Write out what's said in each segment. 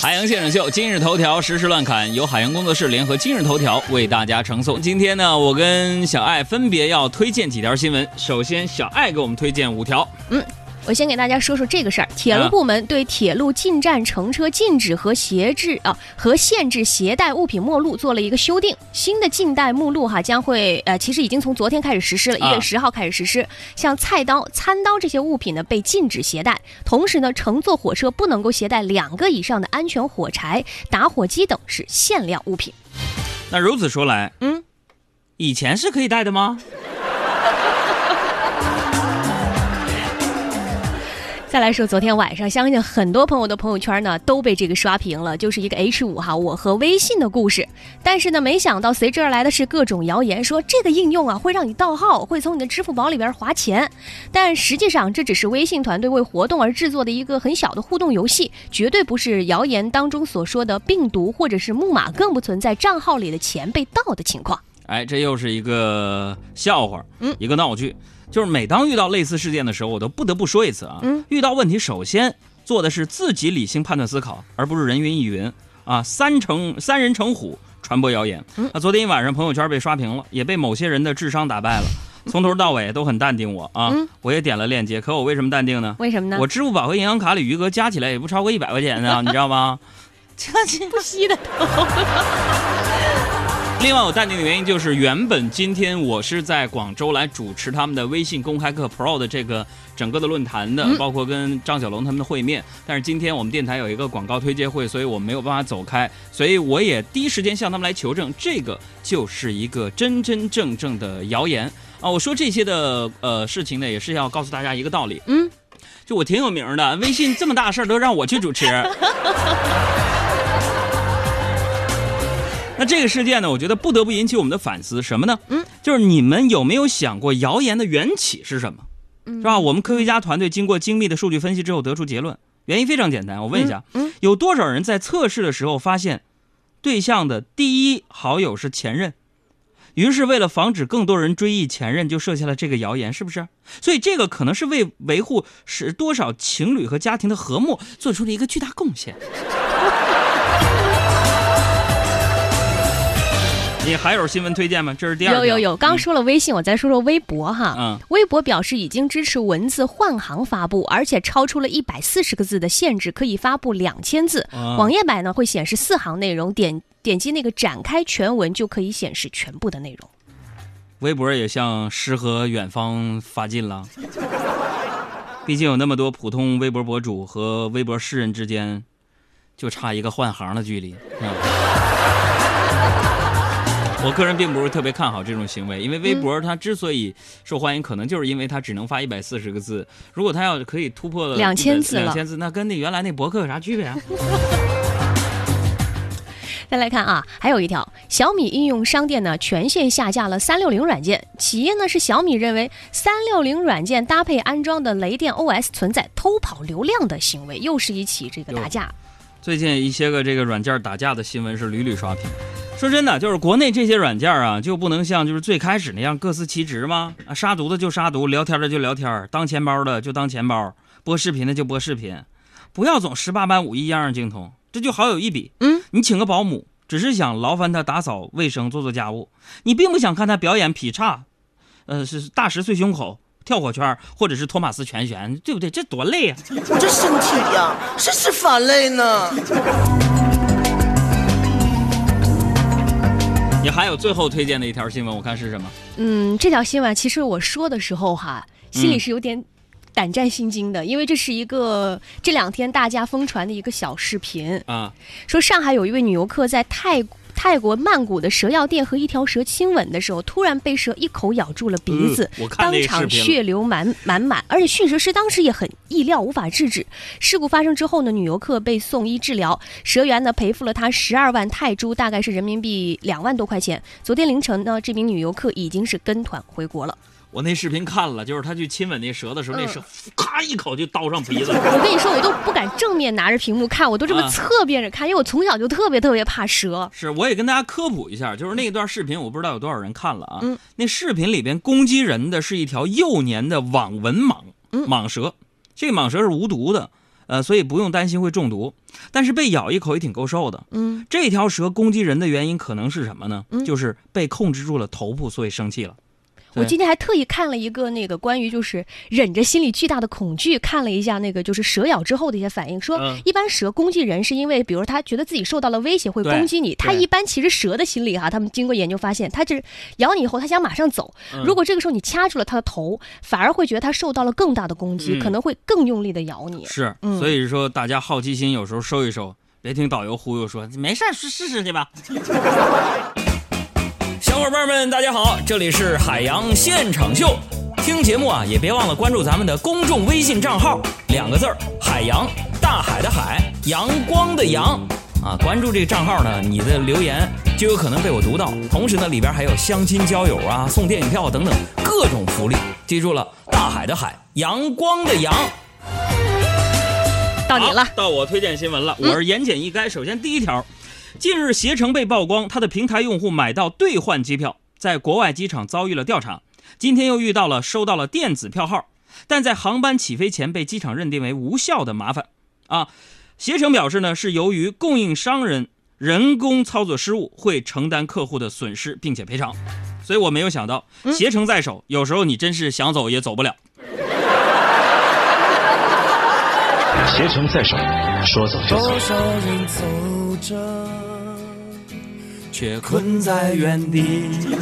海洋现场秀，今日头条实时乱侃，由海洋工作室联合今日头条为大家呈送。今天呢，我跟小爱分别要推荐几条新闻。首先，小爱给我们推荐五条。嗯。我先给大家说说这个事儿。铁路部门对铁路进站乘车禁止和携制啊和限制携带物品目录做了一个修订。新的禁带目录哈将会呃，其实已经从昨天开始实施了，一月十号开始实施。像菜刀、餐刀这些物品呢被禁止携带。同时呢，乘坐火车不能够携带两个以上的安全火柴、打火机等是限量物品。那如此说来，嗯，以前是可以带的吗？再来说，昨天晚上，相信很多朋友的朋友圈呢都被这个刷屏了，就是一个 H 五哈，我和微信的故事。但是呢，没想到随之而来的是各种谣言，说这个应用啊会让你盗号，会从你的支付宝里边划钱。但实际上，这只是微信团队为活动而制作的一个很小的互动游戏，绝对不是谣言当中所说的病毒或者是木马，更不存在账号里的钱被盗的情况。哎，这又是一个笑话，嗯，一个闹剧。就是每当遇到类似事件的时候，我都不得不说一次啊。嗯，遇到问题首先做的是自己理性判断思考，而不是人云亦云啊。三成三人成虎，传播谣言。啊昨天一晚上朋友圈被刷屏了，也被某些人的智商打败了。从头到尾都很淡定，我啊，我也点了链接。可我为什么淡定呢？为什么呢？我支付宝和银行卡里余额加起来也不超过一百块钱呢，你知道吗？这不稀的头。另外，我淡定的原因就是，原本今天我是在广州来主持他们的微信公开课 Pro 的这个整个的论坛的，包括跟张小龙他们的会面。但是今天我们电台有一个广告推介会，所以我没有办法走开，所以我也第一时间向他们来求证，这个就是一个真真正正的谣言啊！我说这些的呃事情呢，也是要告诉大家一个道理，嗯，就我挺有名的，微信这么大事儿都让我去主持。那这个事件呢，我觉得不得不引起我们的反思，什么呢？嗯，就是你们有没有想过谣言的缘起是什么？是吧？我们科学家团队经过精密的数据分析之后得出结论，原因非常简单。我问一下，有多少人在测试的时候发现对象的第一好友是前任？于是为了防止更多人追忆前任，就设下了这个谣言，是不是？所以这个可能是为维护使多少情侣和家庭的和睦做出了一个巨大贡献。你还有新闻推荐吗？这是第二有有有，刚说了微信，我再说说微博哈。嗯，微博表示已经支持文字换行发布，而且超出了一百四十个字的限制，可以发布两千字。网页版呢会显示四行内容，点点击那个展开全文就可以显示全部的内容。微博也向诗和远方发进了，毕竟有那么多普通微博博主和微博诗人之间，就差一个换行的距离。我个人并不是特别看好这种行为，因为微博它之所以受欢迎，可能就是因为它只能发一百四十个字。如果它要可以突破了两千字，两千字，那跟那原来那博客有啥区别啊？再来看啊，还有一条，小米应用商店呢全线下架了三六零软件。企业呢是小米认为三六零软件搭配安装的雷电 OS 存在偷跑流量的行为，又是一起这个打架。最近一些个这个软件打架的新闻是屡屡刷屏。说真的，就是国内这些软件啊，就不能像就是最开始那样各司其职吗？啊，杀毒的就杀毒，聊天的就聊天，当钱包的就当钱包，播视频的就播视频，不要总十八般武艺样样精通，这就好有一比。嗯，你请个保姆，只是想劳烦他打扫卫生、做做家务，你并不想看他表演劈叉，呃，是大石碎胸口、跳火圈，或者是托马斯全旋，对不对？这多累啊！我这身体呀，真是烦累呢。你还有最后推荐的一条新闻，我看是什么？嗯，这条新闻其实我说的时候哈，心里是有点胆战心惊的，因为这是一个这两天大家疯传的一个小视频啊，说上海有一位女游客在泰。泰国曼谷的蛇药店和一条蛇亲吻的时候，突然被蛇一口咬住了鼻子，当场血流满满满，而且驯蛇师当时也很意料无法制止。事故发生之后呢，女游客被送医治疗，蛇园呢赔付了她十二万泰铢，大概是人民币两万多块钱。昨天凌晨呢，这名女游客已经是跟团回国了。我那视频看了，就是他去亲吻那蛇的时候，那蛇咔一口就刀上鼻子。我跟你说，我都不敢正面拿着屏幕看，我都这么侧边着看，因为我从小就特别特别怕蛇。是，我也跟大家科普一下，就是那段视频，我不知道有多少人看了啊。嗯。那视频里边攻击人的是一条幼年的网纹蟒蟒蛇，这个蟒蛇是无毒的。呃，所以不用担心会中毒。但是被咬一口也挺够受的。嗯，这条蛇攻击人的原因可能是什么呢？就是被控制住了头部，所以生气了。我今天还特意看了一个那个关于就是忍着心里巨大的恐惧，看了一下那个就是蛇咬之后的一些反应。说一般蛇攻击人是因为，比如他觉得自己受到了威胁会攻击你。他一般其实蛇的心理哈，他们经过研究发现，他这咬你以后，他想马上走。如果这个时候你掐住了他的头，反而会觉得他受到了更大的攻击，可能会更用力的咬你。是，所以说大家好奇心有时候收一收，别听导游忽悠说没事去试试去吧。小伙伴们，大家好，这里是海洋现场秀。听节目啊，也别忘了关注咱们的公众微信账号，两个字儿“海洋”，大海的海，阳光的阳。啊，关注这个账号呢，你的留言就有可能被我读到。同时呢，里边还有相亲交友啊、送电影票等等各种福利。记住了，大海的海，阳光的阳。到你了，到我推荐新闻了。我是言简意赅。首先第一条。近日，携程被曝光，它的平台用户买到兑换机票，在国外机场遭遇了调查。今天又遇到了收到了电子票号，但在航班起飞前被机场认定为无效的麻烦。啊，携程表示呢，是由于供应商人人工操作失误，会承担客户的损失，并且赔偿。所以我没有想到，携程在手，有时候你真是想走也走不了。携程在手，说走就走。却困在原地。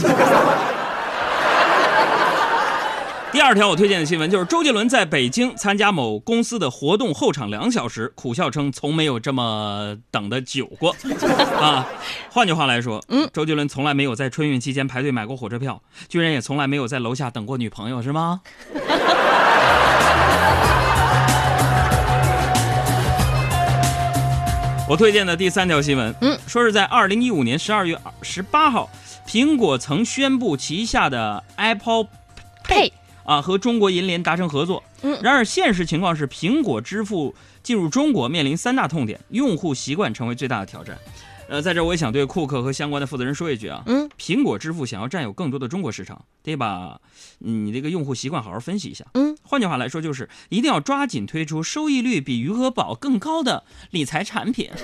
第二条我推荐的新闻就是周杰伦在北京参加某公司的活动候场两小时，苦笑称从没有这么等的久过。啊，换句话来说，嗯，周杰伦从来没有在春运期间排队买过火车票，居然也从来没有在楼下等过女朋友，是吗？我推荐的第三条新闻，嗯，说是在二零一五年十二月十八号，苹果曾宣布旗下的 Apple Pay 啊和中国银联达成合作。嗯，然而现实情况是，苹果支付进入中国面临三大痛点，用户习惯成为最大的挑战。呃，在这我也想对库克和相关的负责人说一句啊，嗯，苹果支付想要占有更多的中国市场，得把你这个用户习惯好好分析一下，嗯，换句话来说就是一定要抓紧推出收益率比余额宝更高的理财产品。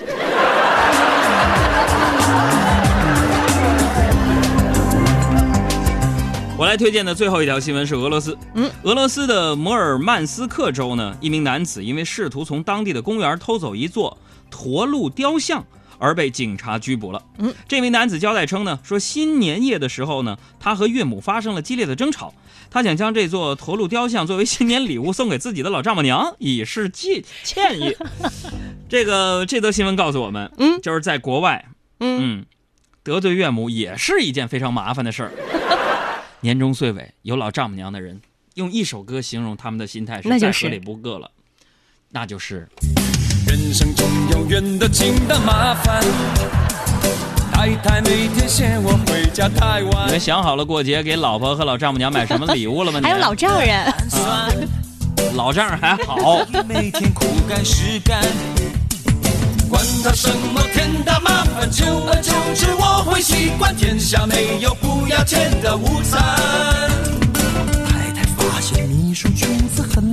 我来推荐的最后一条新闻是俄罗斯，嗯，俄罗斯的摩尔曼斯克州呢，一名男子因为试图从当地的公园偷走一座驼鹿雕像。而被警察拘捕了。嗯，这名男子交代称呢，说新年夜的时候呢，他和岳母发生了激烈的争吵，他想将这座驼鹿雕像作为新年礼物送给自己的老丈母娘，以示歉 歉意。这个这则新闻告诉我们，嗯，就是在国外，嗯，得罪岳母也是一件非常麻烦的事儿。年终岁尾有老丈母娘的人，用一首歌形容他们的心态是再合理不过了，那就是。人生中有远的近的麻烦，太太每天嫌我回家太晚。你们想好了过节给老婆和老丈母娘买什么礼物了吗？还有老丈人，老丈人还好。每天苦干实干，管他什么天大麻烦，久而久之我会习惯。天下没有不要钱的午餐。太太发现秘书裙子很短。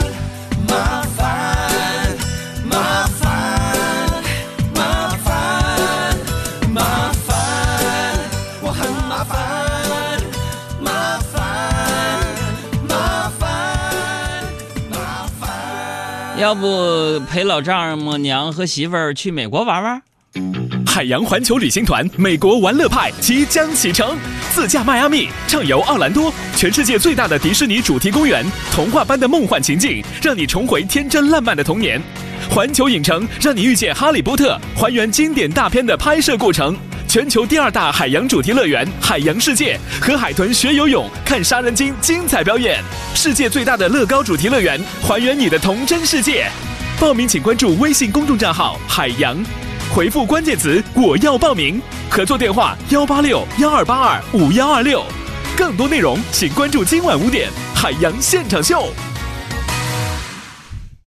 要不陪老丈母娘和媳妇儿去美国玩玩？海洋环球旅行团美国玩乐派即将启程，自驾迈阿密，畅游奥兰多，全世界最大的迪士尼主题公园，童话般的梦幻情境，让你重回天真烂漫的童年。环球影城让你遇见哈利波特，还原经典大片的拍摄过程。全球第二大海洋主题乐园海洋世界，和海豚学游泳，看杀人鲸精彩表演。世界最大的乐高主题乐园，还原你的童真世界。报名请关注微信公众账号“海洋”，回复关键词“我要报名”，合作电话幺八六幺二八二五幺二六。更多内容请关注今晚五点《海洋现场秀》。